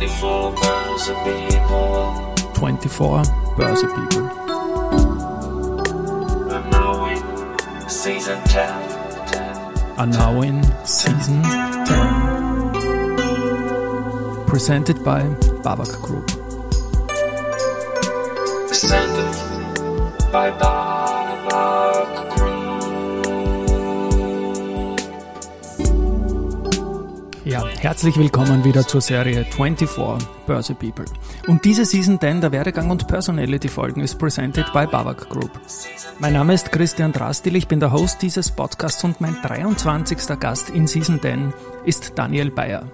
24 Börse People. 24 Börse People. And now in season 10. 10. Are now in season 10. Presented by Babak Group. Presented by Babak Ja, herzlich willkommen wieder zur Serie 24 Börse People. Und diese Season 10 der Werdegang und Personality Folgen ist presented by Babak Group. Mein Name ist Christian Drastil, ich bin der Host dieses Podcasts und mein 23. Gast in Season 10 ist Daniel Bayer,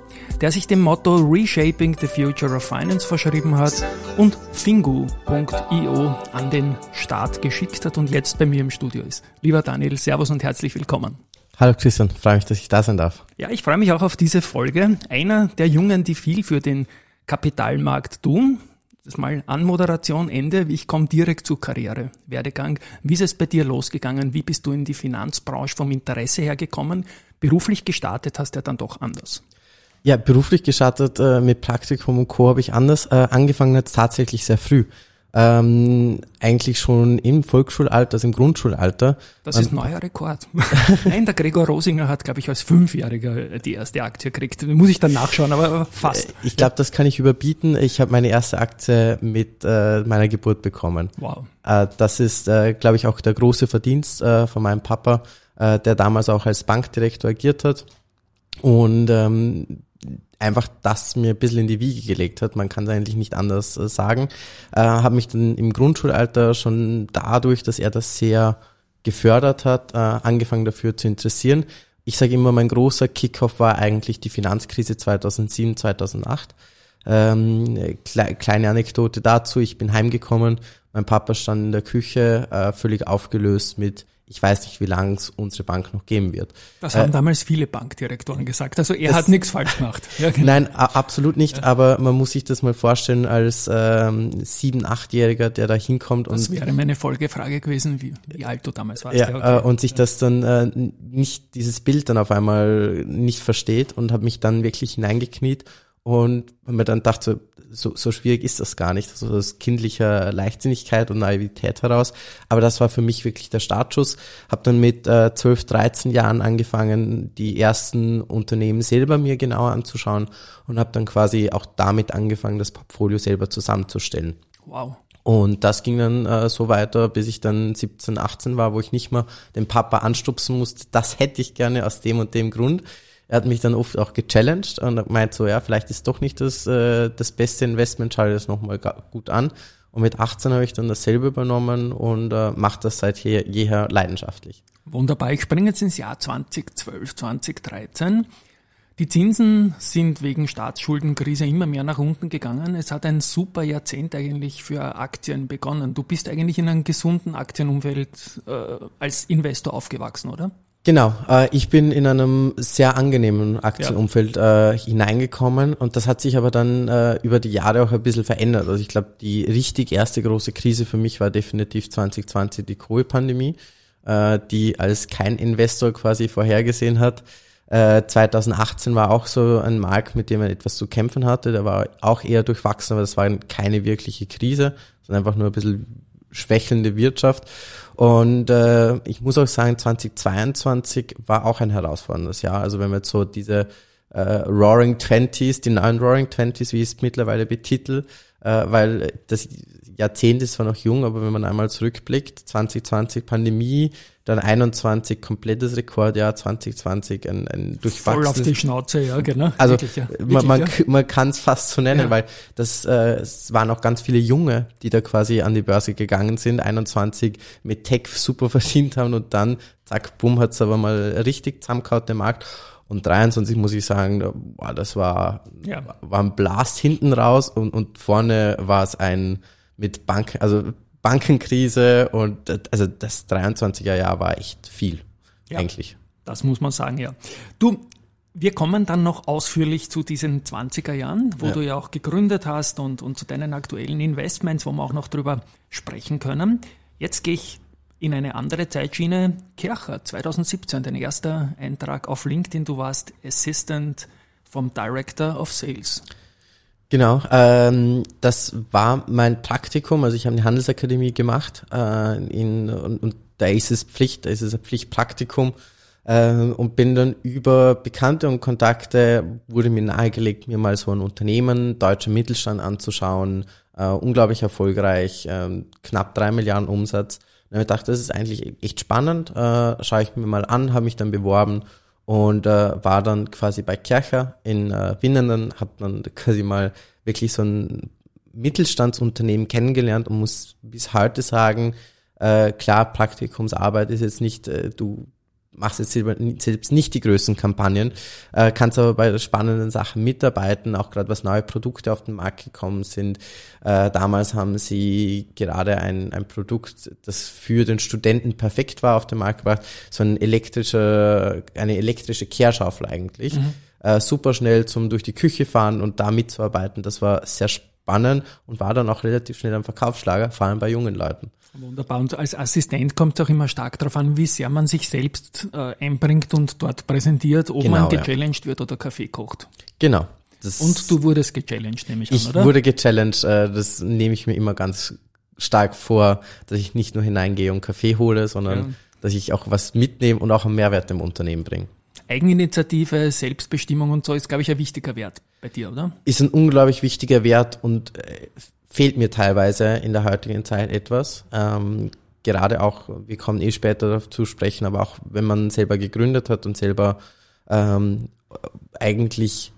der sich dem Motto Reshaping the Future of Finance verschrieben hat und fingu.io an den Start geschickt hat und jetzt bei mir im Studio ist. Lieber Daniel, Servus und herzlich willkommen. Hallo Christian, freue mich, dass ich da sein darf. Ja, ich freue mich auch auf diese Folge. Einer der Jungen, die viel für den Kapitalmarkt tun. Das ist mal Anmoderation, Ende. Ich komme direkt zur Karriere, Werdegang. Wie ist es bei dir losgegangen? Wie bist du in die Finanzbranche vom Interesse her gekommen? Beruflich gestartet hast du ja dann doch anders. Ja, beruflich gestartet äh, mit Praktikum und Co. habe ich anders äh, angefangen, jetzt tatsächlich sehr früh. Ähm, eigentlich schon im Volksschulalter, also im Grundschulalter. Das ist neuer Rekord. Nein, der Gregor Rosinger hat, glaube ich, als Fünfjähriger die erste Aktie gekriegt. Muss ich dann nachschauen, aber fast. Äh, Ich glaube, das kann ich überbieten. Ich habe meine erste Aktie mit äh, meiner Geburt bekommen. Wow. Äh, das ist, äh, glaube ich, auch der große Verdienst äh, von meinem Papa, äh, der damals auch als Bankdirektor agiert hat. Und ähm, einfach das mir ein bisschen in die Wiege gelegt hat. Man kann es eigentlich nicht anders äh, sagen. Äh, habe mich dann im Grundschulalter schon dadurch, dass er das sehr gefördert hat, äh, angefangen dafür zu interessieren. Ich sage immer, mein großer Kickoff war eigentlich die Finanzkrise 2007, 2008. Ähm, kle kleine Anekdote dazu, ich bin heimgekommen, mein Papa stand in der Küche, äh, völlig aufgelöst mit, ich weiß nicht, wie lange es unsere Bank noch geben wird. Das haben damals viele Bankdirektoren gesagt. Also er hat nichts falsch gemacht. Ja, genau. Nein, absolut nicht, aber man muss sich das mal vorstellen als ähm, sieben-, achtjähriger, der da hinkommt Das und wäre meine Folgefrage gewesen, wie, wie alt du damals warst. ja, okay. äh, und sich das dann äh, nicht, dieses Bild dann auf einmal nicht versteht und habe mich dann wirklich hineingekniet und mir dann dachte, so, so schwierig ist das gar nicht, so aus kindlicher Leichtsinnigkeit und Naivität heraus. Aber das war für mich wirklich der Startschuss. Habe dann mit äh, 12, 13 Jahren angefangen, die ersten Unternehmen selber mir genauer anzuschauen und habe dann quasi auch damit angefangen, das Portfolio selber zusammenzustellen. wow. Und das ging dann äh, so weiter, bis ich dann 17, 18 war, wo ich nicht mehr den Papa anstupsen musste. Das hätte ich gerne aus dem und dem Grund. Er hat mich dann oft auch gechallenged und hat gemeint so, ja, vielleicht ist doch nicht das, äh, das beste Investment, schau dir das nochmal gut an. Und mit 18 habe ich dann dasselbe übernommen und äh, mache das seit je, jeher leidenschaftlich. Wunderbar. Ich springe jetzt ins Jahr 2012, 2013. Die Zinsen sind wegen Staatsschuldenkrise immer mehr nach unten gegangen. Es hat ein super Jahrzehnt eigentlich für Aktien begonnen. Du bist eigentlich in einem gesunden Aktienumfeld äh, als Investor aufgewachsen, oder? Genau, äh, ich bin in einem sehr angenehmen Aktienumfeld äh, hineingekommen und das hat sich aber dann äh, über die Jahre auch ein bisschen verändert. Also ich glaube, die richtig erste große Krise für mich war definitiv 2020 die Covid-Pandemie, äh, die als kein Investor quasi vorhergesehen hat. Äh, 2018 war auch so ein Markt, mit dem man etwas zu kämpfen hatte. Der war auch eher durchwachsen, aber das war keine wirkliche Krise, sondern einfach nur ein bisschen schwächelnde Wirtschaft. Und äh, ich muss auch sagen, 2022 war auch ein herausforderndes Jahr. Also wenn wir jetzt so diese äh, Roaring Twenties, die neuen Roaring Twenties, wie ich es mittlerweile betitel, äh, weil das Jahrzehnt ist zwar noch jung, aber wenn man einmal zurückblickt, 2020 Pandemie, dann 21 komplettes Rekordjahr, 2020 ein, ein Voll auf die durchwachsenes Schnauze, ja, genau. also Wirklich, ja. man, Wirklich, man, ja. k- man kann es fast so nennen, Ja. weil das äh, es waren auch ganz viele Junge, die da quasi an die Börse gegangen sind, 21 mit Tech super verdient haben und dann, zack, bumm, hat's aber mal richtig zusammengehauen, der Markt. Und 23 muss ich sagen, boah, das war, Ja. war ein Blast hinten raus und, und vorne war es ein mit Bank, also Bankenkrise und also das 23er Jahr war echt viel, Ja. eigentlich. Das muss man sagen, ja. Du, wir kommen dann noch ausführlich zu diesen 20er Jahren, wo Ja. du ja auch gegründet hast und, und zu deinen aktuellen Investments, wo wir auch noch drüber sprechen können. Jetzt gehe ich in eine andere Zeitschiene. Kircher, 2017, dein erster Eintrag auf LinkedIn. Du warst Assistant vom Director of Sales. Genau, ähm, das war mein Praktikum, also ich habe eine Handelsakademie gemacht äh, in, und, und da ist es Pflicht, da ist es ein Pflichtpraktikum. Äh, und bin dann über Bekannte und Kontakte, wurde mir nahegelegt, mir mal so ein Unternehmen, deutscher Mittelstand anzuschauen, äh, unglaublich erfolgreich, äh, knapp drei Milliarden Umsatz. Und ich dachte, das ist eigentlich echt spannend, äh, schaue ich mir mal an, habe mich dann beworben und äh, war dann quasi bei Kircher in äh, Winnenden, habe dann quasi mal wirklich so ein Mittelstandsunternehmen kennengelernt und muss bis heute sagen, äh, klar, Praktikumsarbeit ist jetzt nicht, äh, du machst jetzt selbst nicht die größten Kampagnen, äh, kannst aber bei spannenden Sachen mitarbeiten, auch gerade was neue Produkte auf den Markt gekommen sind. Äh, damals haben sie gerade ein, ein Produkt, das für den Studenten perfekt war, auf den Markt gebracht, so ein elektrischer, eine elektrische Kehrschaufel eigentlich. Mhm. Äh, super schnell zum durch die Küche fahren und da mitzuarbeiten. Das war sehr spannend und war dann auch relativ schnell ein Verkaufsschlager, vor allem bei jungen Leuten. Wunderbar. Und als Assistent kommt es auch immer stark darauf an, wie sehr man sich selbst äh, einbringt und dort präsentiert, ob genau, man gechallenged ja. wird oder Kaffee kocht. Genau. und du wurdest gechallenged, nehme ich an, ich oder? Ich wurde gechallenged. Äh, das nehme ich mir immer ganz stark vor, dass ich nicht nur hineingehe und Kaffee hole, sondern ja. dass ich auch was mitnehme und auch einen Mehrwert im Unternehmen bringe. Eigeninitiative, Selbstbestimmung und so ist, glaube ich, ein wichtiger Wert bei dir, oder? Ist ein unglaublich wichtiger Wert und äh, fehlt mir teilweise in der heutigen Zeit etwas. Ähm, gerade auch, wir kommen eh später dazu sprechen, aber auch wenn man selber gegründet hat und selber ähm, eigentlich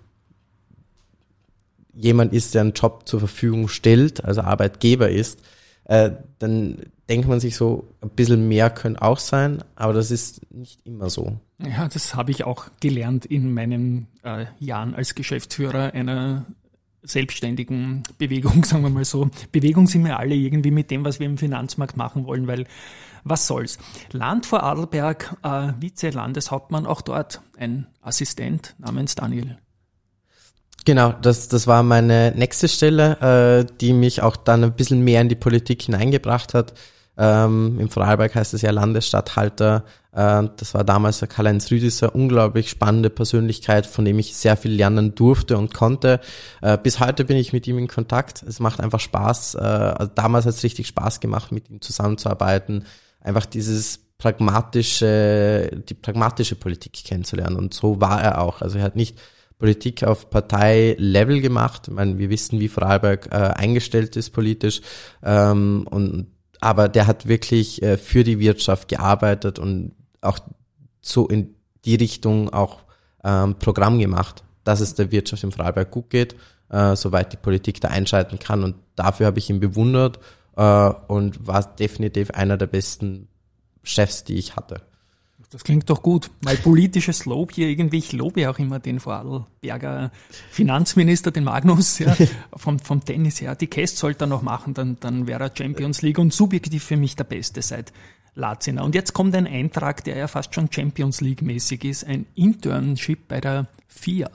jemand ist, der einen Job zur Verfügung stellt, also Arbeitgeber ist, äh, dann denkt man sich so, ein bisschen mehr könnte auch sein, aber das ist nicht immer so. Ja, das habe ich auch gelernt in meinen äh, Jahren als Geschäftsführer einer selbstständigen Bewegung, sagen wir mal so. Bewegung sind wir alle irgendwie mit dem, was wir im Finanzmarkt machen wollen, weil was soll's. Land vor Adelberg, äh, Vize-Landeshauptmann, auch dort ein Assistent namens Daniel. Genau, das, das war meine nächste Stelle, äh, die mich auch dann ein bisschen mehr in die Politik hineingebracht hat. Ähm, Im Vorarlberg heißt es ja Landesstatthalter. Äh, das war damals der Karl-Heinz Rüdiser, unglaublich spannende Persönlichkeit, von dem ich sehr viel lernen durfte und konnte. Äh, bis heute bin ich mit ihm in Kontakt. Es macht einfach Spaß. Äh, also damals hat es richtig Spaß gemacht, mit ihm zusammenzuarbeiten. Einfach dieses pragmatische, die pragmatische Politik kennenzulernen. Und so war er auch. Also er hat nicht Politik auf Parteilevel gemacht. Ich meine, wir wissen, wie Vorarlberg äh, eingestellt ist politisch. Ähm, und aber der hat wirklich äh, für die Wirtschaft gearbeitet und auch so in die Richtung auch ähm, Programm gemacht, dass es der Wirtschaft im Freiberg gut geht, äh, soweit die Politik da einschalten kann. Und dafür habe ich ihn bewundert äh, und war definitiv einer der besten Chefs, die ich hatte. Das klingt doch gut. Weil politisches Lob hier irgendwie, ich lobe ja auch immer den Vorarlberger Finanzminister, den Magnus, ja, vom, vom Tennis her. Die Käst sollte er noch machen, dann, dann wäre er Champions League und subjektiv für mich der Beste seit Lazina. Und jetzt kommt ein Eintrag, der ja fast schon Champions League mäßig ist, ein Internship bei der FIA.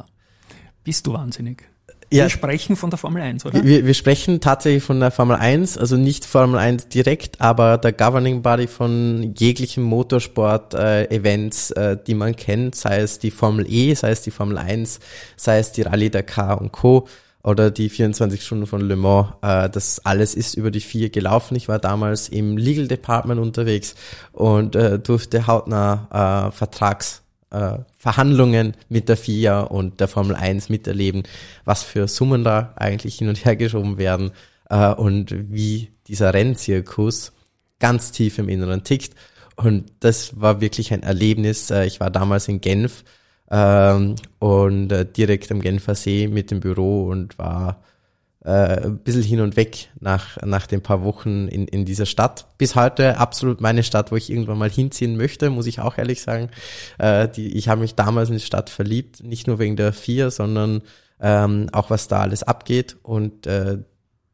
Bist du wahnsinnig? Ja. Wir sprechen von der Formel 1, oder? Wir, wir sprechen tatsächlich von der Formel 1, also nicht Formel 1 direkt, aber der Governing Body von jeglichen Motorsport-Events, äh, äh, die man kennt, sei es die Formel E, sei es die Formel 1, sei es die Rallye Dakar und Co. oder die 24 Stunden von Le Mans. Äh, das alles ist über die vier gelaufen. Ich war damals im Legal Department unterwegs und äh, durfte hautnah äh, Vertrags äh, Verhandlungen mit der FIA und der Formel 1 miterleben, was für Summen da eigentlich hin und her geschoben werden äh, und wie dieser Rennzirkus ganz tief im Inneren tickt. Und das war wirklich ein Erlebnis. Äh, ich war damals in Genf ähm, und äh, direkt am Genfer See mit dem Büro und war äh, ein bisschen hin und weg nach, nach den paar Wochen in, in dieser Stadt. Bis heute absolut meine Stadt, wo ich irgendwann mal hinziehen möchte, muss ich auch ehrlich sagen. Äh, die, ich habe mich damals in die Stadt verliebt, nicht nur wegen der vier, sondern ähm, auch was da alles abgeht. Und äh,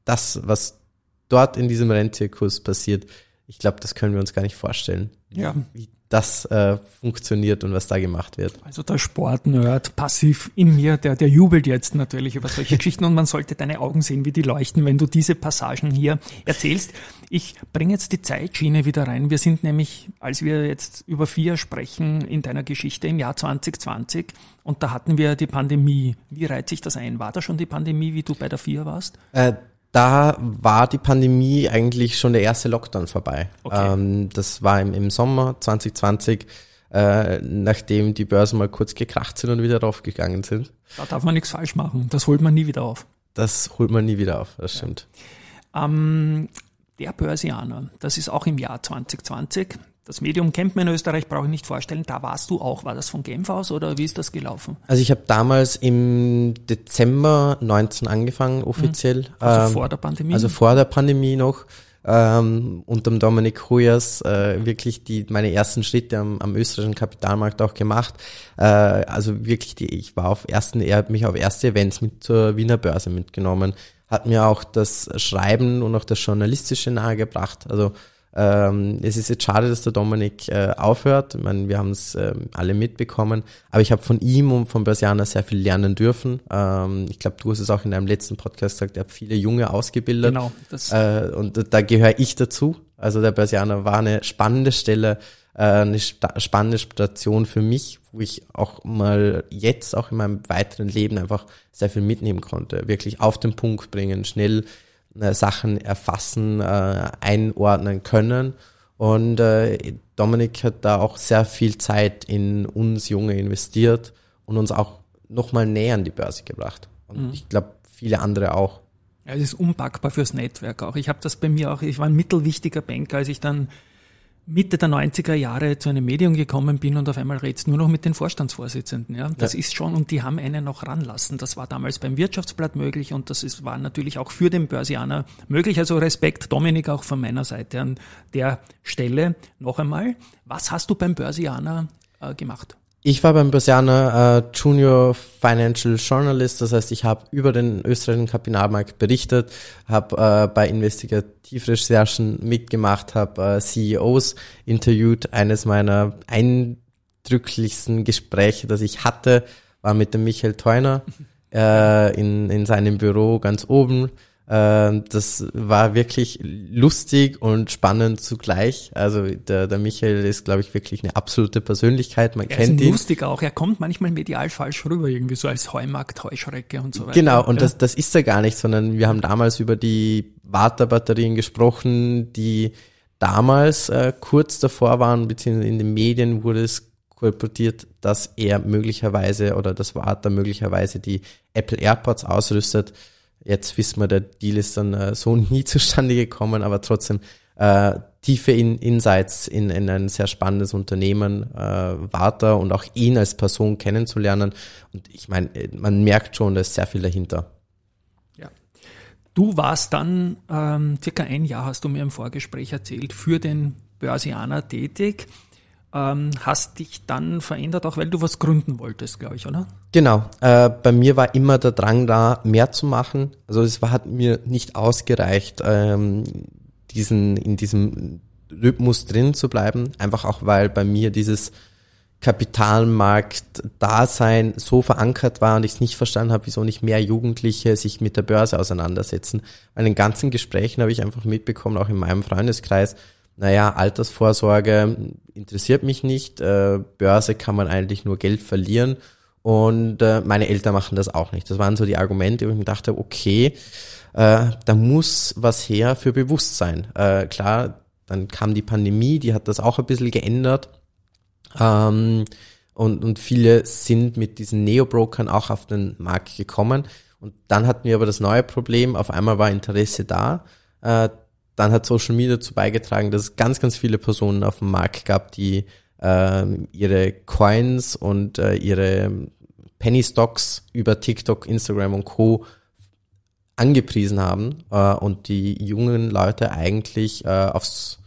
das, was dort in diesem Rennzirkus passiert, ich glaube, das können wir uns gar nicht vorstellen. Ja. Wie, das äh, funktioniert und was da gemacht wird. Also der Sportnerd passiv in mir, der, der jubelt jetzt natürlich über solche Geschichten und man sollte deine Augen sehen, wie die leuchten, wenn du diese Passagen hier erzählst. Ich bringe jetzt die Zeitschiene wieder rein. Wir sind nämlich, als wir jetzt über vier sprechen in deiner Geschichte im Jahr 2020 und da hatten wir die Pandemie. Wie reiht sich das ein? War da schon die Pandemie, wie du bei der vier warst? Äh, da war die Pandemie eigentlich schon der erste Lockdown vorbei. Okay. Ähm, das war im, im Sommer 2020, äh, nachdem die Börsen mal kurz gekracht sind und wieder raufgegangen sind. Da darf man nichts falsch machen. Das holt man nie wieder auf. Das holt man nie wieder auf, das stimmt. Ja. Ähm, der Börsianer, das ist auch im Jahr 2020. Das Medium kennt man in Österreich, brauche ich nicht vorstellen. Da warst du auch. War das von Genf aus oder wie ist das gelaufen? Also ich habe damals im Dezember 19 angefangen offiziell. Mhm. Also ähm, vor der Pandemie? Also vor der Pandemie noch. Ähm, unter dem Dominik Hoyers äh, wirklich die meine ersten Schritte am, am österreichischen Kapitalmarkt auch gemacht. Äh, also wirklich, die, ich war auf ersten, er hat mich auf erste Events mit zur Wiener Börse mitgenommen, hat mir auch das Schreiben und auch das Journalistische nahegebracht. Also ähm, es ist jetzt schade, dass der Dominik äh, aufhört. Ich meine, wir haben es äh, alle mitbekommen. Aber ich habe von ihm und von Börsianer sehr viel lernen dürfen. Ähm, ich glaube, du hast es auch in deinem letzten Podcast gesagt, er hat viele Junge ausgebildet. Genau. Das äh, und da gehöre ich dazu. Also der Börsianer war eine spannende Stelle, äh, eine spannende Station für mich, wo ich auch mal jetzt, auch in meinem weiteren Leben einfach sehr viel mitnehmen konnte. Wirklich auf den Punkt bringen, schnell Sachen erfassen, äh, einordnen können. Und äh, Dominik hat da auch sehr viel Zeit in uns Junge investiert und uns auch nochmal näher an die Börse gebracht. Und mhm. ich glaube, viele andere auch. Ja, es ist unpackbar fürs Netzwerk auch. Ich habe das bei mir auch, ich war ein mittelwichtiger Banker, als ich dann Mitte der 90er Jahre zu einem Medium gekommen bin und auf einmal redst nur noch mit den Vorstandsvorsitzenden. Ja, das ja. ist schon und die haben einen noch ranlassen. Das war damals beim Wirtschaftsblatt möglich und das ist, war natürlich auch für den Börsianer möglich. Also Respekt, Dominik, auch von meiner Seite an der Stelle. Noch einmal, was hast du beim Börsianer äh, gemacht? Ich war beim Börsianer äh, Junior Financial Journalist, das heißt, ich habe über den österreichischen Kapitalmarkt berichtet, habe äh, bei Investigativrecherchen mitgemacht, habe äh, CEOs interviewt. Eines meiner eindrücklichsten Gespräche, das ich hatte, war mit dem Michael Theuner äh, in, in seinem Büro ganz oben. Ähm, das war wirklich lustig und spannend zugleich. Also der, der Michael ist, glaube ich, wirklich eine absolute Persönlichkeit. Man er kennt ist ihn. lustig auch. Er kommt manchmal medial falsch rüber, irgendwie so als Heumarkt, Heuschrecke und so weiter. Genau, und ja. das, das ist er gar nicht, sondern wir haben damals über die Warta-Batterien gesprochen, die damals äh, kurz davor waren, beziehungsweise in den Medien wurde es kolportiert, dass er möglicherweise oder das Warta möglicherweise die Apple AirPods ausrüstet. Jetzt wissen wir, der Deal ist dann äh, so nie zustande gekommen, aber trotzdem äh, tiefe in Insights in, in ein sehr spannendes Unternehmen äh, Warta und auch ihn als Person kennenzulernen. Und ich meine, man merkt schon, da ist sehr viel dahinter. Ja. Du warst dann ähm, circa ein Jahr, hast du mir im Vorgespräch erzählt, für den Börsianer tätig ähm, hast dich dann verändert, auch weil du was gründen wolltest, glaube ich, oder? Genau. Äh, bei mir war immer der Drang da, mehr zu machen. Also es war, hat mir nicht ausgereicht, ähm, diesen in diesem Rhythmus drin zu bleiben. Einfach auch, weil bei mir dieses Kapitalmarkt-Dasein so verankert war und ich es nicht verstanden habe, wieso nicht mehr Jugendliche sich mit der Börse auseinandersetzen. Bei den ganzen Gesprächen habe ich einfach mitbekommen, auch in meinem Freundeskreis, naja, Altersvorsorge interessiert mich nicht, äh, Börse kann man eigentlich nur Geld verlieren und äh, meine Eltern machen das auch nicht. Das waren so die Argumente, wo ich mir dachte, okay, äh, da muss was her für Bewusstsein. Äh, klar, dann kam die Pandemie, die hat das auch ein bisschen geändert. Ähm, und, und viele sind mit diesen Neo-Brokern auch auf den Markt gekommen. Und dann hatten wir aber das neue Problem, auf einmal war Interesse da. Äh, dann hat Social Media dazu beigetragen, dass es ganz, ganz viele Personen auf dem Markt gab, die äh, ihre Coins und äh, ihre Penny Stocks über TikTok, Instagram und Co. angepriesen haben äh, und die jungen Leute eigentlich äh, aufs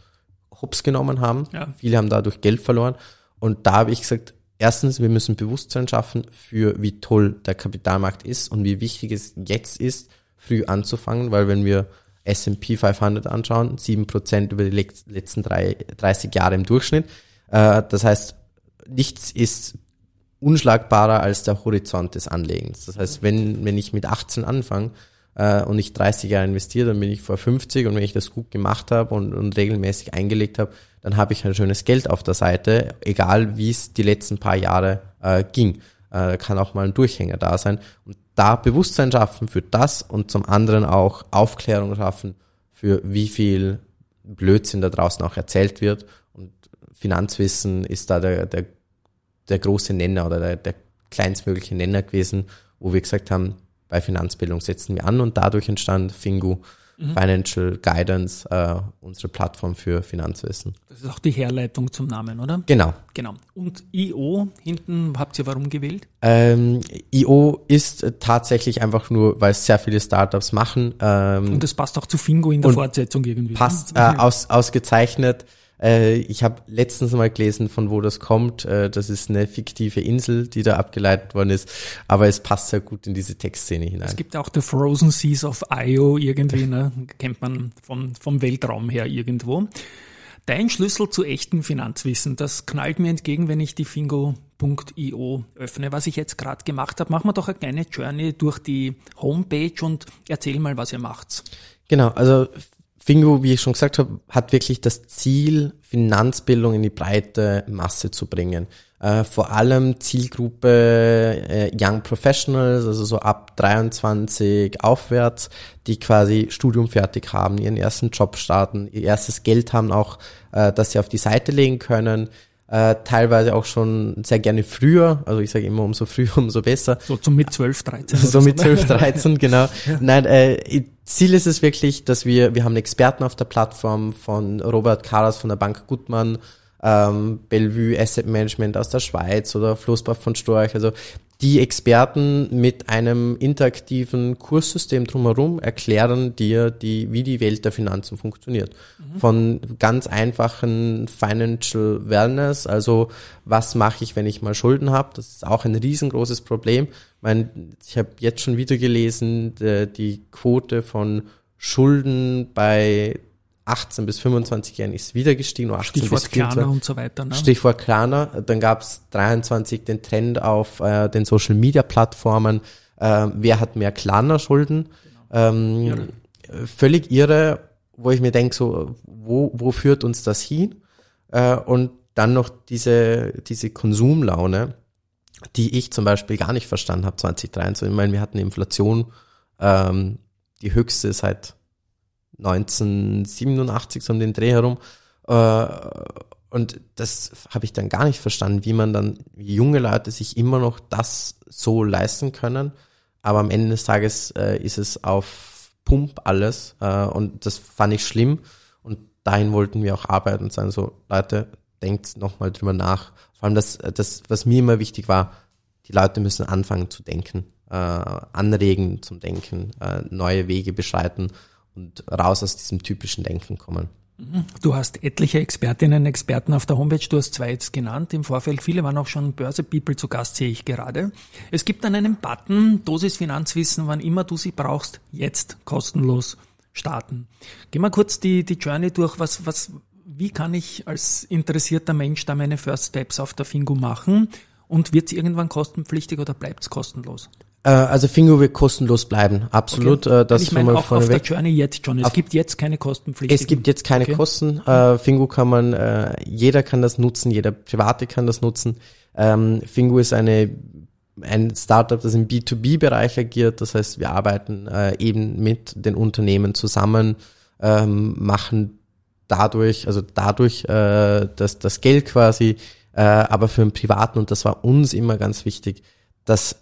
Hops genommen haben. Ja. Viele haben dadurch Geld verloren. Und da habe ich gesagt, erstens, wir müssen Bewusstsein schaffen für wie toll der Kapitalmarkt ist und wie wichtig es jetzt ist, früh anzufangen, weil wenn wir S&P 500 anschauen, 7% über die letzten drei, 30 Jahre im Durchschnitt. Äh, das heißt, nichts ist unschlagbarer als der Horizont des Anlegens. Das heißt, wenn, wenn ich mit 18 anfange äh, und ich 30 Jahre investiere, dann bin ich vor 50 und wenn ich das gut gemacht habe und, und regelmäßig eingelegt habe, dann habe ich ein schönes Geld auf der Seite, egal wie es die letzten paar Jahre äh, ging. Äh, kann auch mal ein Durchhänger da sein. Und da Bewusstsein schaffen für das und zum anderen auch Aufklärung schaffen für wie viel Blödsinn da draußen auch erzählt wird. Und Finanzwissen ist da der, der, der große Nenner oder der, der kleinstmögliche Nenner gewesen, wo wir gesagt haben, bei Finanzbildung setzen wir an und dadurch entstand Fingu, mhm. Financial Guidance, äh, unsere Plattform für Finanzwissen. Das ist auch die Herleitung zum Namen, oder? Genau. Genau. Und IO hinten habt ihr warum gewählt? Ähm, IO ist tatsächlich einfach nur, weil es sehr viele Startups machen. Ähm, und das passt auch zu Fingo in der Fortsetzung irgendwie. Ne? Passt äh, aus, ausgezeichnet. Äh, ich habe letztens mal gelesen, von wo das kommt. Äh, das ist eine fiktive Insel, die da abgeleitet worden ist. Aber es passt sehr gut in diese Textszene hinein. Es gibt auch The Frozen Seas of Io irgendwie, ne? kennt man vom, vom Weltraum her irgendwo. Dein Schlüssel zu echtem Finanzwissen, das knallt mir entgegen, wenn ich die Fingo.io öffne. Was ich jetzt gerade gemacht habe, machen wir doch eine kleine Journey durch die Homepage und erzähl mal, was ihr macht. Genau, also Fingo, wie ich schon gesagt habe, hat wirklich das Ziel, Finanzbildung in die breite Masse zu bringen. Äh, vor allem Zielgruppe äh, Young Professionals, also so ab 23 aufwärts, die quasi Studium fertig haben, ihren ersten Job starten, ihr erstes Geld haben auch, äh, das sie auf die Seite legen können, äh, teilweise auch schon sehr gerne früher, also ich sage immer umso früher, umso besser. So zum mit 12, 13. so mit 12, 13, genau. Ja. Nein, äh, Ziel ist es wirklich, dass wir, wir haben Experten auf der Plattform von Robert Karas von der Bank Gutmann, ähm, Bellevue Asset Management aus der Schweiz oder Floßbach von Storch, also die Experten mit einem interaktiven Kurssystem drumherum erklären dir, die, wie die Welt der Finanzen funktioniert. Mhm. Von ganz einfachen Financial Wellness, also was mache ich, wenn ich mal Schulden habe, das ist auch ein riesengroßes Problem. Ich, meine, ich habe jetzt schon wieder gelesen, die, die Quote von Schulden bei 18 bis 25 Jahren ist wieder gestiegen. 18 Stichwort bis 24. Klarna und so weiter. Ne? Stichwort Klarna. Dann gab es 23 den Trend auf äh, den Social Media Plattformen. Äh, wer hat mehr Klarna-Schulden? Genau. Ähm, irre. Völlig irre, wo ich mir denke, so, wo, wo führt uns das hin? Äh, und dann noch diese, diese Konsumlaune, die ich zum Beispiel gar nicht verstanden habe 2023. Ich meine, wir hatten Inflation, ähm, die höchste seit 1987 so um den Dreh herum. Äh, und das habe ich dann gar nicht verstanden, wie man dann, wie junge Leute sich immer noch das so leisten können. Aber am Ende des Tages äh, ist es auf Pump alles. Äh, und das fand ich schlimm. Und dahin wollten wir auch arbeiten und sagen so, Leute, denkt nochmal drüber nach. Vor allem das, das, was mir immer wichtig war, die Leute müssen anfangen zu denken, äh, anregen zum Denken, äh, neue Wege beschreiten und raus aus diesem typischen Denken kommen. Du hast etliche Expertinnen und Experten auf der Homepage, du hast zwei jetzt genannt im Vorfeld. Viele waren auch schon Börse-People zu Gast, sehe ich gerade. Es gibt dann einen Button, Dosis Finanzwissen, wann immer du sie brauchst, jetzt kostenlos starten. Geh mal kurz die, die Journey durch, was, was, wie kann ich als interessierter Mensch da meine First Steps auf der Fingo machen? Und wird es irgendwann kostenpflichtig oder bleibt es kostenlos? Äh, also Fingo wird kostenlos bleiben, absolut. Okay. Äh, das ich meine auch auf der Journey jetzt schon. Es auf, gibt jetzt keine Kostenpflicht. Es gibt jetzt keine okay. Kosten. Äh, Fingo kann man, jeder kann das nutzen, jeder Private kann das nutzen. Ähm, Fingo ist eine ein Startup, das im B2B-Bereich agiert. Das heißt, wir arbeiten eben mit den Unternehmen zusammen, ähm, machen dadurch, also dadurch äh, dass das Geld quasi, äh, aber für einen Privaten, und das war uns immer ganz wichtig, dass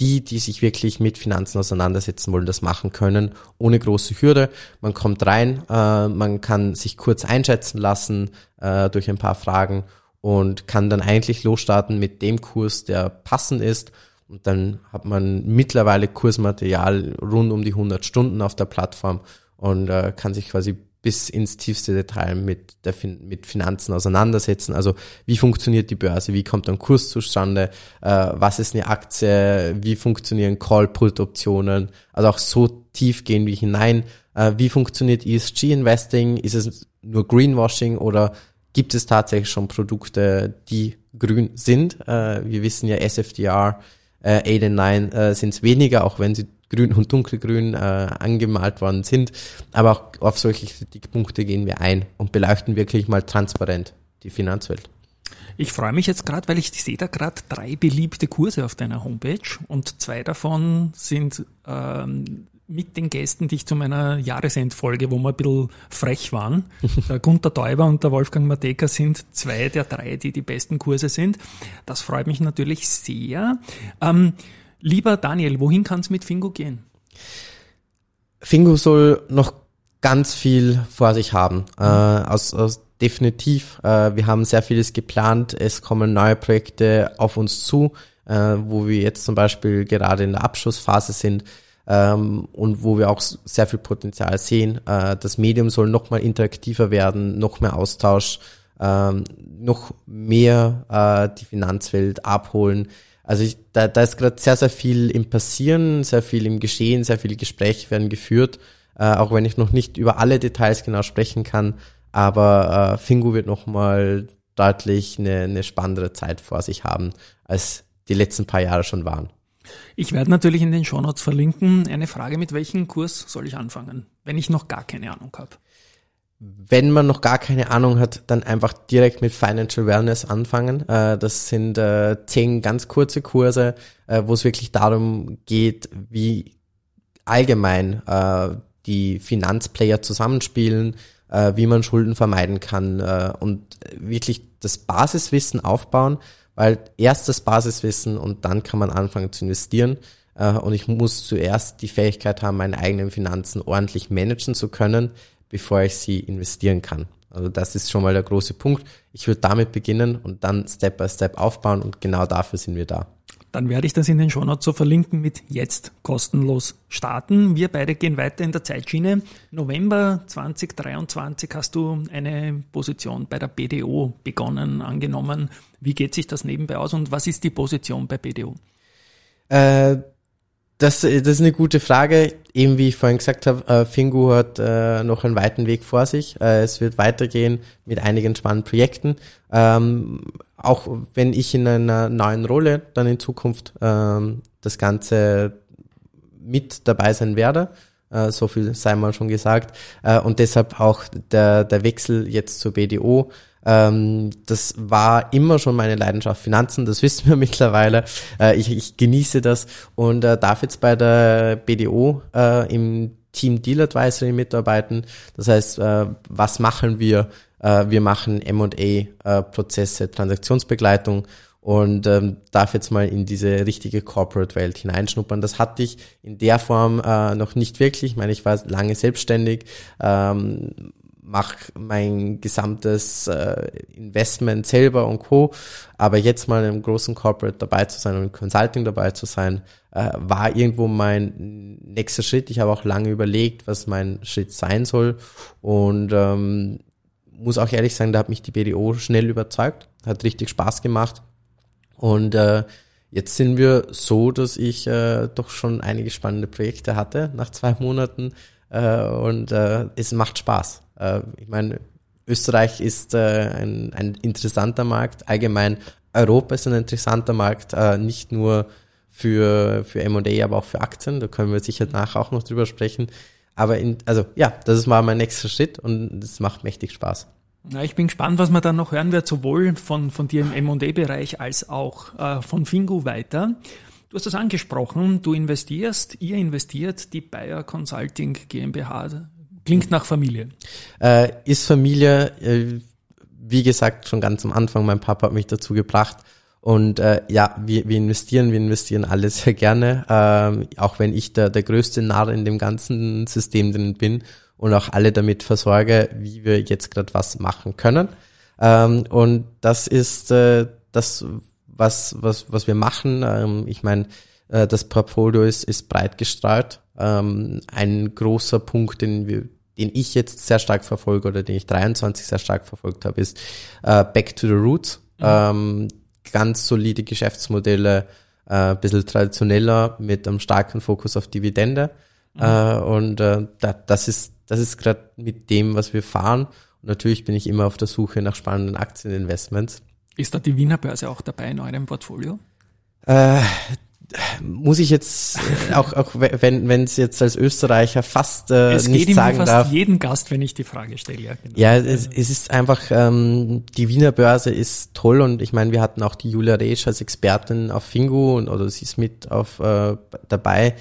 die, die sich wirklich mit Finanzen auseinandersetzen wollen, das machen können, ohne große Hürde. Man kommt rein, äh, man kann sich kurz einschätzen lassen äh, durch ein paar Fragen und kann dann eigentlich losstarten mit dem Kurs, der passend ist. Und dann hat man mittlerweile Kursmaterial rund um die 100 Stunden auf der Plattform und äh, kann sich quasi bis ins tiefste Detail mit, der fin mit Finanzen auseinandersetzen. Also wie funktioniert die Börse, wie kommt ein Kurs zustande, äh, was ist eine Aktie, wie funktionieren Call-Put-Optionen, also auch so tief gehen wir hinein. Äh, wie funktioniert ESG-Investing? Ist es nur Greenwashing oder gibt es tatsächlich schon Produkte, die grün sind. Äh, wir wissen ja, SFDR äh, 8 und 9 äh, sind es weniger, auch wenn sie grün und dunkelgrün äh, angemalt worden sind. Aber auch auf solche Kritikpunkte gehen wir ein und beleuchten wirklich mal transparent die Finanzwelt. Ich freue mich jetzt gerade, weil ich sehe da gerade drei beliebte Kurse auf deiner Homepage und zwei davon sind ähm, mit den Gästen, die ich zu meiner Jahresendfolge, wo wir ein bisschen frech waren. Der Gunther Teuber und der Wolfgang Mateka sind zwei der drei, die die besten Kurse sind. Das freut mich natürlich sehr. Ähm, lieber Daniel, wohin kann es mit Fingo gehen? Fingo soll noch ganz viel vor sich haben. Äh, aus, aus definitiv. Äh, wir haben sehr vieles geplant. Es kommen neue Projekte auf uns zu, äh, wo wir jetzt zum Beispiel gerade in der Abschlussphase sind ähm, und wo wir auch sehr viel Potenzial sehen. Äh, das Medium soll noch mal interaktiver werden, noch mehr Austausch, ähm, noch mehr äh, die Finanzwelt abholen. Also ich, da, da ist gerade sehr, sehr viel im Passieren, sehr viel im Geschehen, sehr viele Gespräche werden geführt, äh, auch wenn ich noch nicht über alle Details genau sprechen kann. Aber äh, Fingu wird nochmal deutlich eine, eine spannendere Zeit vor sich haben, als die letzten paar Jahre schon waren. Ich werde natürlich in den Shownotes verlinken. Eine Frage, mit welchem Kurs soll ich anfangen, wenn ich noch gar keine Ahnung habe? Wenn man noch gar keine Ahnung hat, dann einfach direkt mit Financial Wellness anfangen. Äh, das sind äh, zehn ganz kurze Kurse, äh, wo es wirklich darum geht, wie allgemein die Finanzplayer zusammenspielen, wie man Schulden vermeiden kann und wirklich das Basiswissen aufbauen, weil erst das Basiswissen und dann kann man anfangen zu investieren. Und ich muss zuerst die Fähigkeit haben, meine eigenen Finanzen ordentlich managen zu können, bevor ich sie investieren kann. Also das ist schon mal der große Punkt. Ich würde damit beginnen und dann Step by Step aufbauen und genau dafür sind wir da. Dann werde ich das in den Shownotes so verlinken mit jetzt kostenlos starten. Wir beide gehen weiter in der Zeitschiene. November 2023 hast du eine Position bei der BDO begonnen, angenommen. Wie geht sich das nebenbei aus und was ist die Position bei BDO? Äh, das, das ist eine gute Frage. Eben wie ich vorhin gesagt habe, äh, Fingu hat äh, noch einen weiten Weg vor sich. Äh, es wird weitergehen mit einigen spannenden Projekten. Ähm, auch wenn ich in einer neuen Rolle dann in Zukunft ähm, das Ganze mit dabei sein werde. Äh, so viel sei mal schon gesagt. Äh, und deshalb auch der, der Wechsel jetzt zur BDO. Ähm, das war immer schon meine Leidenschaft Finanzen, das wissen wir mittlerweile. Äh, ich, ich genieße das und äh, darf jetzt bei der BDO äh, im Team Deal Advisory mitarbeiten. Das heißt, äh, was machen wir? Äh, wir machen M&A-Prozesse, äh, Transaktionsbegleitung und ähm, darf jetzt mal in diese richtige Corporate-Welt hineinschnuppern. Das hatte ich in der Form äh, noch nicht wirklich. Ich meine, ich war lange selbstständig, ähm, mache mein gesamtes äh, Investment selber und Co. Aber jetzt mal im großen Corporate dabei zu sein und im Consulting dabei zu sein, äh, war irgendwo mein nächster Schritt. Ich habe auch lange überlegt, was mein Schritt sein soll. Und ähm, muss auch ehrlich sagen, da hat mich die BDO schnell überzeugt, hat richtig Spaß gemacht. Und äh, jetzt sind wir so, dass ich äh, doch schon einige spannende Projekte hatte nach zwei Monaten äh, und äh, es macht Spaß. Äh, ich meine, Österreich ist äh, ein, ein interessanter Markt, allgemein Europa ist ein interessanter Markt, äh, nicht nur für, für M&A, aber auch für Aktien. Da können wir sicher nachher auch noch drüber sprechen. Aber in, also ja, das ist mal mein nächster Schritt und es macht mächtig Spaß. Na, ich bin gespannt, was man dann noch hören wird, sowohl von, von dir im M&A-Bereich als auch äh, von Fingu weiter. Du hast das angesprochen, du investierst, ihr investiert, die Bayer Consulting GmbH. Klingt nach Familie. Äh, ist Familie, äh, wie gesagt, schon ganz am Anfang, mein Papa hat mich dazu gebracht. Und äh, ja, wir, wir investieren, wir investieren alle sehr gerne, ähm, auch wenn ich der, der größte Narr in dem ganzen System drin bin und auch alle damit versorge, wie wir jetzt gerade was machen können. Ähm, und das ist äh, das, was, was, was wir machen. Ähm, ich meine, äh, das Portfolio ist, ist breit gestreut. Ähm, ein großer Punkt, den wir den ich jetzt sehr stark verfolge oder den ich 23 sehr stark verfolgt habe, ist äh, Back to the Roots. Mhm. Ähm, ganz solide Geschäftsmodelle, äh, bisschen traditioneller mit einem starken Fokus auf Dividende. Mhm. Äh, und äh, da, das ist das ist gerade mit dem, was wir fahren. Und natürlich bin ich immer auf der Suche nach spannenden Aktieninvestments. Ist da die Wiener Börse auch dabei in eurem Portfolio? Muss ich jetzt äh, auch auch wenn wenn es jetzt als Österreicher fast äh, es nicht geht sagen fast darf. jeden Gast, wenn ich die Frage stelle. Ja, genau. Ja, es, es ist einfach ähm, die Wiener Börse ist toll und ich meine, wir hatten auch die Julia Resch als Expertin auf Fingo und oder sie ist mit auf äh, dabei.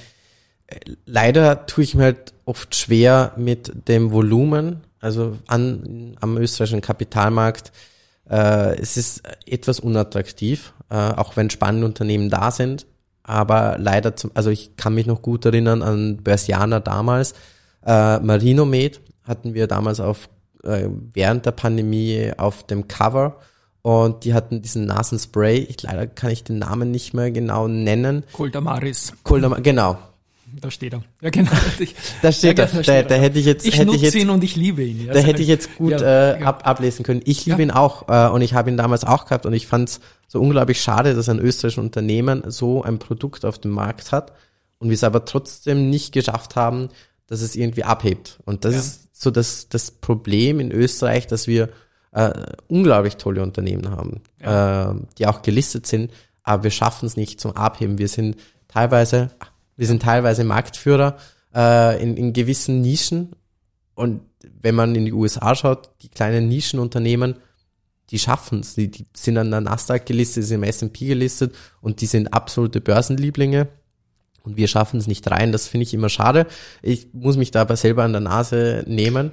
Leider tue ich mir halt oft schwer mit dem Volumen, also an am österreichischen Kapitalmarkt. Äh, es ist etwas unattraktiv, äh, auch wenn spannende Unternehmen da sind aber leider zum, also ich kann mich noch gut erinnern an Börsianer damals. Äh, Marinomed hatten wir damals auf äh, während der Pandemie auf dem Cover und die hatten diesen Nasenspray. Ich leider kann ich den Namen nicht mehr genau nennen. Coldamaris. Coldamaris, genau. Da steht er. Ja, genau. da steht ja, er. Da, da, da, hätte ich jetzt, ich hätte nutze ich jetzt, ihn und ich liebe ihn. Ja, da hätte ich jetzt gut ja, äh, ab, ablesen können. Ich liebe ihn auch äh, und ich habe ihn damals auch gehabt und ich fand es so unglaublich schade, dass ein österreichisches Unternehmen so ein Produkt auf dem Markt hat und wir es aber trotzdem nicht geschafft haben, dass es irgendwie abhebt. Und das ist so das, das Problem in Österreich, dass wir äh, unglaublich tolle Unternehmen haben, äh, die auch gelistet sind, aber wir schaffen es nicht zum Abheben. Wir sind teilweise wir sind teilweise Marktführer äh, in, in gewissen Nischen. Und wenn man in die USA schaut, die kleinen Nischenunternehmen, die schaffen es. Die, die sind an der Nasdaq gelistet, sind im S&P gelistet und die sind absolute Börsenlieblinge. Und wir schaffen es nicht rein. Das finde ich immer schade. Ich muss mich da aber selber an der Nase nehmen.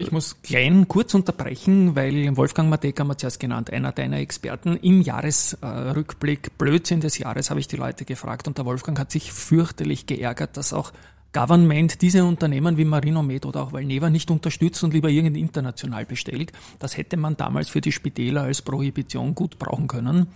Ich muss klein kurz unterbrechen, weil Wolfgang Mateka haben wir zuerst genannt, einer deiner Experten. Im Jahresrückblick, Blödsinn des Jahres, habe ich die Leute gefragt und der Wolfgang hat sich fürchterlich geärgert, dass auch Government diese Unternehmen wie Marinomed oder auch Valneva nicht unterstützt und lieber irgendwie international bestellt. Das hätte man damals für die Spitäler als Prohibition gut brauchen können.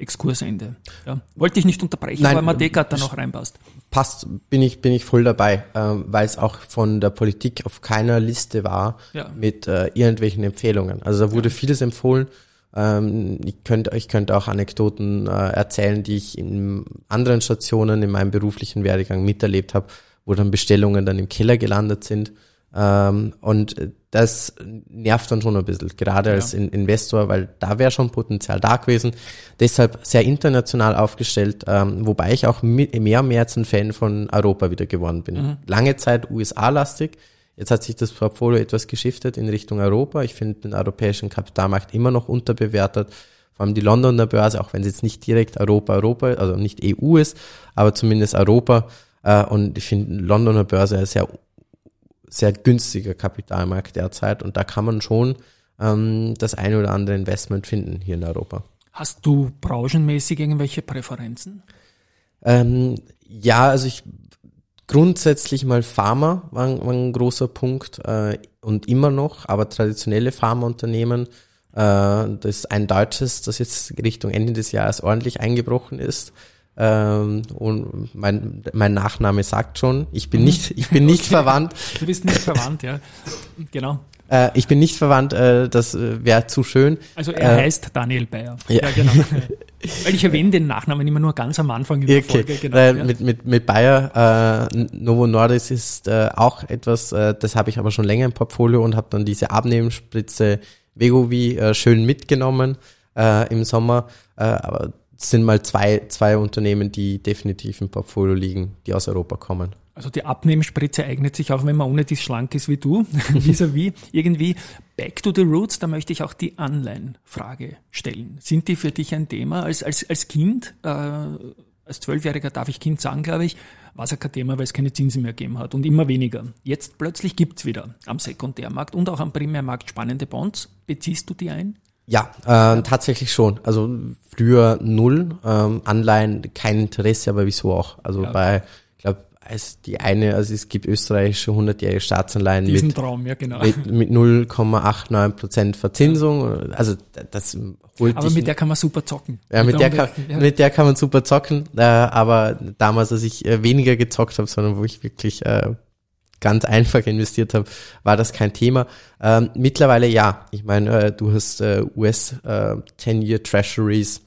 Exkursende. Ja. Wollte ich nicht unterbrechen, Nein, Mateka hat da noch reinpasst. Passt, bin ich, bin ich voll dabei, ähm, weil es auch von der Politik auf keiner Liste war ja. mit äh, irgendwelchen Empfehlungen. Also da wurde ja. vieles empfohlen. Ähm, ich könnte ich könnte auch Anekdoten äh, erzählen, die ich in anderen Stationen in meinem beruflichen Werdegang miterlebt habe, wo dann Bestellungen dann im Keller gelandet sind ähm, und das nervt dann schon ein bisschen, gerade ja. als Investor, weil da wäre schon Potenzial da gewesen. Deshalb sehr international aufgestellt, ähm, wobei ich auch mehr und mehr ein Fan von Europa wieder geworden bin. Mhm. Lange Zeit USA-lastig. Jetzt hat sich das Portfolio etwas geschiftet in Richtung Europa. Ich finde den europäischen Kapitalmarkt immer noch unterbewertet. Vor allem die Londoner Börse, auch wenn es jetzt nicht direkt Europa, Europa, also nicht EU ist, aber zumindest Europa. Äh, und ich finde Londoner Börse sehr sehr günstiger Kapitalmarkt derzeit und da kann man schon ähm, das ein oder andere Investment finden hier in Europa. Hast du branchenmäßig irgendwelche Präferenzen? Ähm, ja, also ich grundsätzlich mal Pharma war ein, war ein großer Punkt äh, und immer noch, aber traditionelle Pharmaunternehmen, äh, das ist ein deutsches, das jetzt Richtung Ende des Jahres ordentlich eingebrochen ist. Ähm, und mein, mein Nachname sagt schon, ich bin mhm. nicht, ich bin nicht okay. verwandt. Du bist nicht verwandt, ja. Genau. Äh, ich bin nicht verwandt, äh, das äh, wäre zu schön. Also er äh, heißt Daniel Bayer. Ja, ja genau. Weil ich erwähne den Nachnamen immer nur ganz am Anfang in der okay. Folge. Genau, ja. mit, mit, mit Bayer, äh, Novo Nordisk ist äh, auch etwas, äh, das habe ich aber schon länger im Portfolio und habe dann diese Abnehmspritze Vegovi äh, schön mitgenommen äh, im Sommer. Äh, aber sind mal zwei, zwei Unternehmen, die definitiv im Portfolio liegen, die aus Europa kommen. Also die Abnehmspritze eignet sich auch, wenn man ohne dies schlank ist wie du, vis-à-vis irgendwie. Back to the roots, da möchte ich auch die Anleihenfrage stellen. Sind die für dich ein Thema? Als, als, als Kind, äh, als Zwölfjähriger darf ich Kind sagen, glaube ich, war es ja kein Thema, weil es keine Zinsen mehr gegeben hat und immer weniger. Jetzt plötzlich gibt's wieder am Sekundärmarkt und auch am Primärmarkt spannende Bonds. Beziehst du die ein? Ja, äh, tatsächlich schon. Also früher null, ähm, Anleihen kein Interesse, aber wieso auch? Also ja. bei, ich glaube, als die eine, also es gibt österreichische 100-jährige Staatsanleihen Diesen mit, Traum, ja, genau. mit, mit 0,89 Prozent Verzinsung. Also das holt Aber mit der kann man super zocken. Ja, mit, der, kann, ja. mit der kann man super zocken. Äh, aber damals, als ich äh, weniger gezockt habe, sondern wo ich wirklich äh, ganz einfach investiert habe, war das kein Thema. Ähm, mittlerweile ja. Ich meine, äh, du hast äh, US äh, 10-Year Treasuries,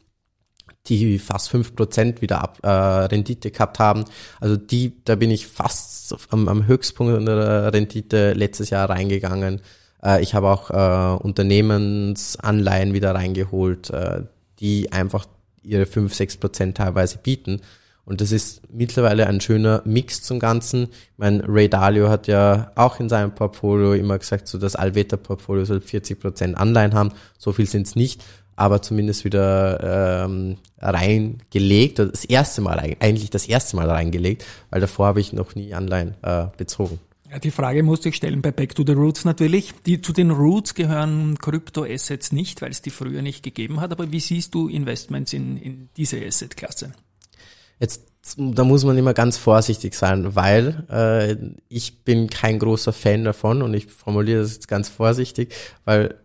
die fast fünf Prozent wieder ab, äh, Rendite gehabt haben. Also die, da bin ich fast am, am Höchstpunkt der Rendite letztes Jahr reingegangen. Äh, ich habe auch äh, Unternehmensanleihen wieder reingeholt, äh, die einfach ihre 5, 6 Prozent teilweise bieten. Und das ist mittlerweile ein schöner Mix zum Ganzen. Ich meine, Ray Dalio hat ja auch in seinem Portfolio immer gesagt, so das Allwetter-Portfolio soll 40 Prozent Anleihen haben. So viel sind es nicht, aber zumindest wieder ähm, reingelegt. Das erste Mal, eigentlich das erste Mal reingelegt, weil davor habe ich noch nie Anleihen äh, bezogen. Ja, die Frage musste ich stellen bei Back to the Roots natürlich. Die, zu den Roots gehören Kryptoassets nicht, weil es die früher nicht gegeben hat. Aber wie siehst du Investments in, in diese Assetklasse? Jetzt, da muss man immer ganz vorsichtig sein, weil äh, ich bin kein großer Fan davon und ich formuliere das jetzt ganz vorsichtig, weil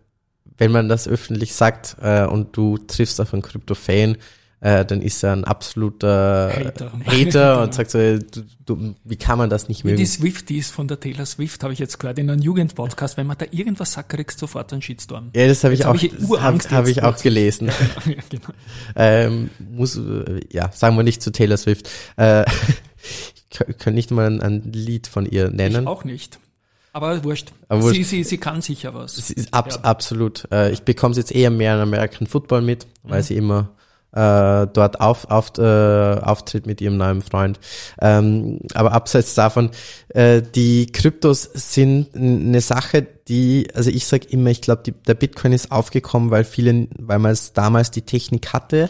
wenn man das öffentlich sagt äh, und du triffst auf einen Krypto-Fan, äh, dann ist er ein absoluter Hater, Hater und sagt so, du, du, wie kann man das nicht mögen? Die Swifties von der Taylor Swift habe ich jetzt gehört in einem Jugendpodcast, wenn man da irgendwas sagt, kriegst du sofort einen Shitstorm. Ja, das habe ich, hab ich, auch, hab, hab ich auch gelesen. ja, genau. ähm, muss, äh, ja, sagen wir nicht zu Taylor Swift. Äh, ich kann nicht mal ein, ein Lied von ihr nennen. Ich auch nicht. Aber wurscht. Aber wurscht. Sie, sie, sie kann sicher was. Ab, ja. Absolut. Äh, ich bekomme es jetzt eher mehr in American Football mit, weil mhm. sie immer äh, dort auf, auf, äh, auftritt mit ihrem neuen Freund. Ähm, aber abseits davon, äh, die Kryptos sind eine Sache, die, also ich sage immer, ich glaube, der Bitcoin ist aufgekommen, weil viele, weil man es damals die Technik hatte,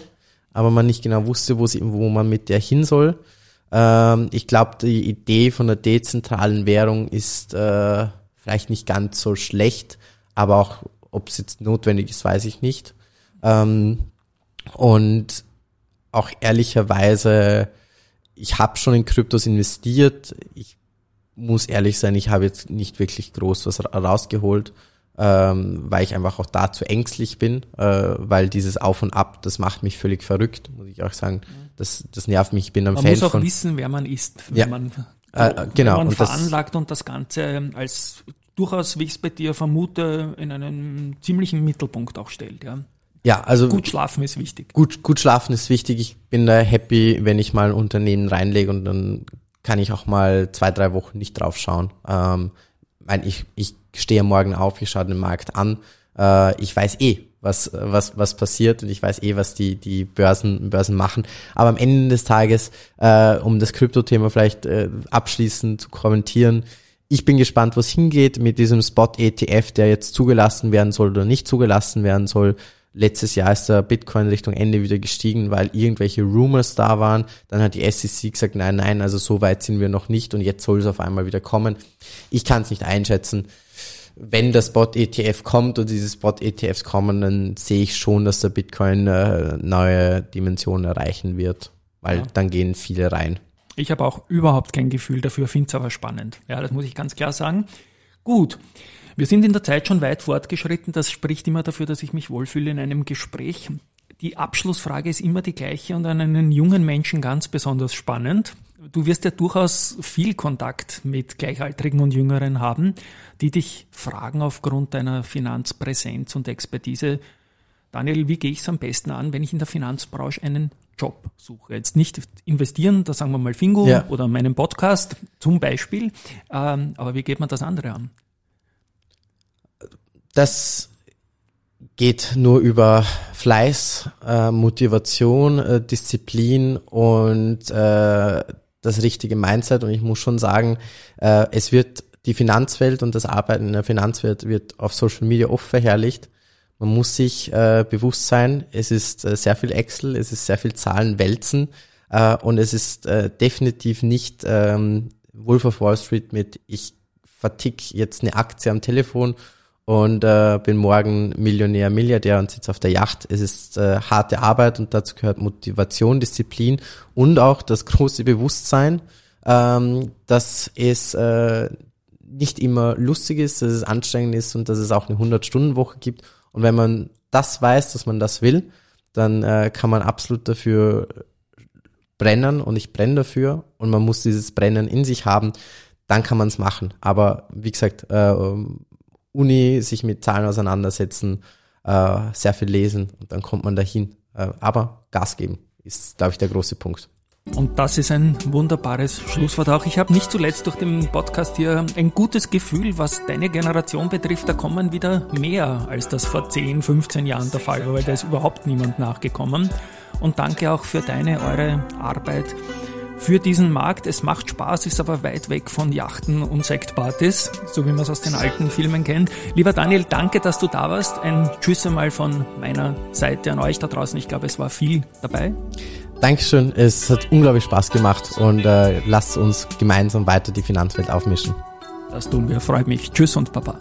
aber man nicht genau wusste, wo, sie, wo man mit der hin soll. Ähm, ich glaube, die Idee von der dezentralen Währung ist äh, vielleicht nicht ganz so schlecht, aber auch, ob es jetzt notwendig ist, weiß ich nicht. Ähm, und auch ehrlicherweise, ich habe schon in Kryptos investiert. Ich muss ehrlich sein, ich habe jetzt nicht wirklich groß was rausgeholt, ähm, weil ich einfach auch dazu ängstlich bin, äh, weil dieses Auf und Ab, das macht mich völlig verrückt, muss ich auch sagen. Das, das nervt mich. Ich bin am man Fan muss auch von, wissen, wer man ist, wenn ja, man, äh, genau, wenn man veranlagt und das Ganze als durchaus, wie ich es bei dir vermute, in einen ziemlichen Mittelpunkt auch stellt. Ja. Ja, also gut schlafen ist wichtig. Gut, gut schlafen ist wichtig. Ich bin da happy, wenn ich mal ein Unternehmen reinlege und dann kann ich auch mal zwei, drei Wochen nicht drauf schauen. Ähm, ich, ich stehe morgen auf, ich schaue den Markt an. Äh, ich weiß eh, was, was, was passiert und ich weiß eh, was die, die Börsen, Börsen machen. Aber am Ende des Tages, äh, um das Krypto-Thema vielleicht äh, abschließend zu kommentieren, ich bin gespannt, was hingeht mit diesem Spot-ETF, der jetzt zugelassen werden soll oder nicht zugelassen werden soll. Letztes Jahr ist der Bitcoin Richtung Ende wieder gestiegen, weil irgendwelche Rumors da waren. Dann hat die SEC gesagt, nein, nein, also so weit sind wir noch nicht und jetzt soll es auf einmal wieder kommen. Ich kann es nicht einschätzen. Wenn der Spot-ETF kommt und diese Spot-ETFs kommen, dann sehe ich schon, dass der Bitcoin äh, neue Dimensionen erreichen wird, weil ja. dann gehen viele rein. Ich habe auch überhaupt kein Gefühl dafür, finde es aber spannend. Ja, das muss ich ganz klar sagen. Gut. Wir sind in der Zeit schon weit fortgeschritten. Das spricht immer dafür, dass ich mich wohlfühle in einem Gespräch. Die Abschlussfrage ist immer die gleiche und an einen jungen Menschen ganz besonders spannend. Du wirst ja durchaus viel Kontakt mit Gleichaltrigen und Jüngeren haben, die dich fragen aufgrund deiner Finanzpräsenz und Expertise. Daniel, wie gehe ich es am besten an, wenn ich in der Finanzbranche einen Job suche? Jetzt nicht investieren, da sagen wir mal Fingo ja. oder meinen Podcast zum Beispiel, ähm, aber wie geht man das andere an? Das geht nur über Fleiß, äh, Motivation, äh, Disziplin und äh, das richtige Mindset. Und ich muss schon sagen, äh, es wird die Finanzwelt und das Arbeiten in der Finanzwelt wird auf Social Media oft verherrlicht. Man muss sich äh, bewusst sein, es ist äh, sehr viel Excel, es ist sehr viel Zahlen wälzen äh, und es ist äh, definitiv nicht ähm, Wolf of Wall Street mit ich vertick jetzt eine Aktie am Telefon und äh, bin morgen Millionär, Milliardär und sitze auf der Yacht. Es ist äh, harte Arbeit und dazu gehört Motivation, Disziplin und auch das große Bewusstsein, ähm, dass es äh, nicht immer lustig ist, dass es anstrengend ist und dass es auch eine 100-Stunden-Woche gibt. Und wenn man das weiß, dass man das will, dann äh, kann man absolut dafür brennen und ich brenne dafür und man muss dieses Brennen in sich haben, dann kann man es machen. Aber wie gesagt, äh, Uni sich mit Zahlen auseinandersetzen, äh, sehr viel lesen und dann kommt man dahin. Äh, aber Gas geben ist, glaube ich, der große Punkt. Und das ist ein wunderbares Schlusswort auch. Ich habe nicht zuletzt durch den Podcast hier ein gutes Gefühl, was deine Generation betrifft. Da kommen wieder mehr, als das vor 10, 15 Jahren der Fall war, weil da ist überhaupt niemand nachgekommen. Und danke auch für deine, eure Arbeit für diesen Markt. Es macht Spaß, ist aber weit weg von Yachten und Sektpartys, so wie man es aus den alten Filmen kennt. Lieber Daniel, danke, dass du da warst. Ein Tschüss einmal von meiner Seite an euch da draußen. Ich glaube, es war viel dabei. Dankeschön, es hat unglaublich Spaß gemacht und äh, lasst uns gemeinsam weiter die Finanzwelt aufmischen. Das tun wir, freut mich. Tschüss und Papa.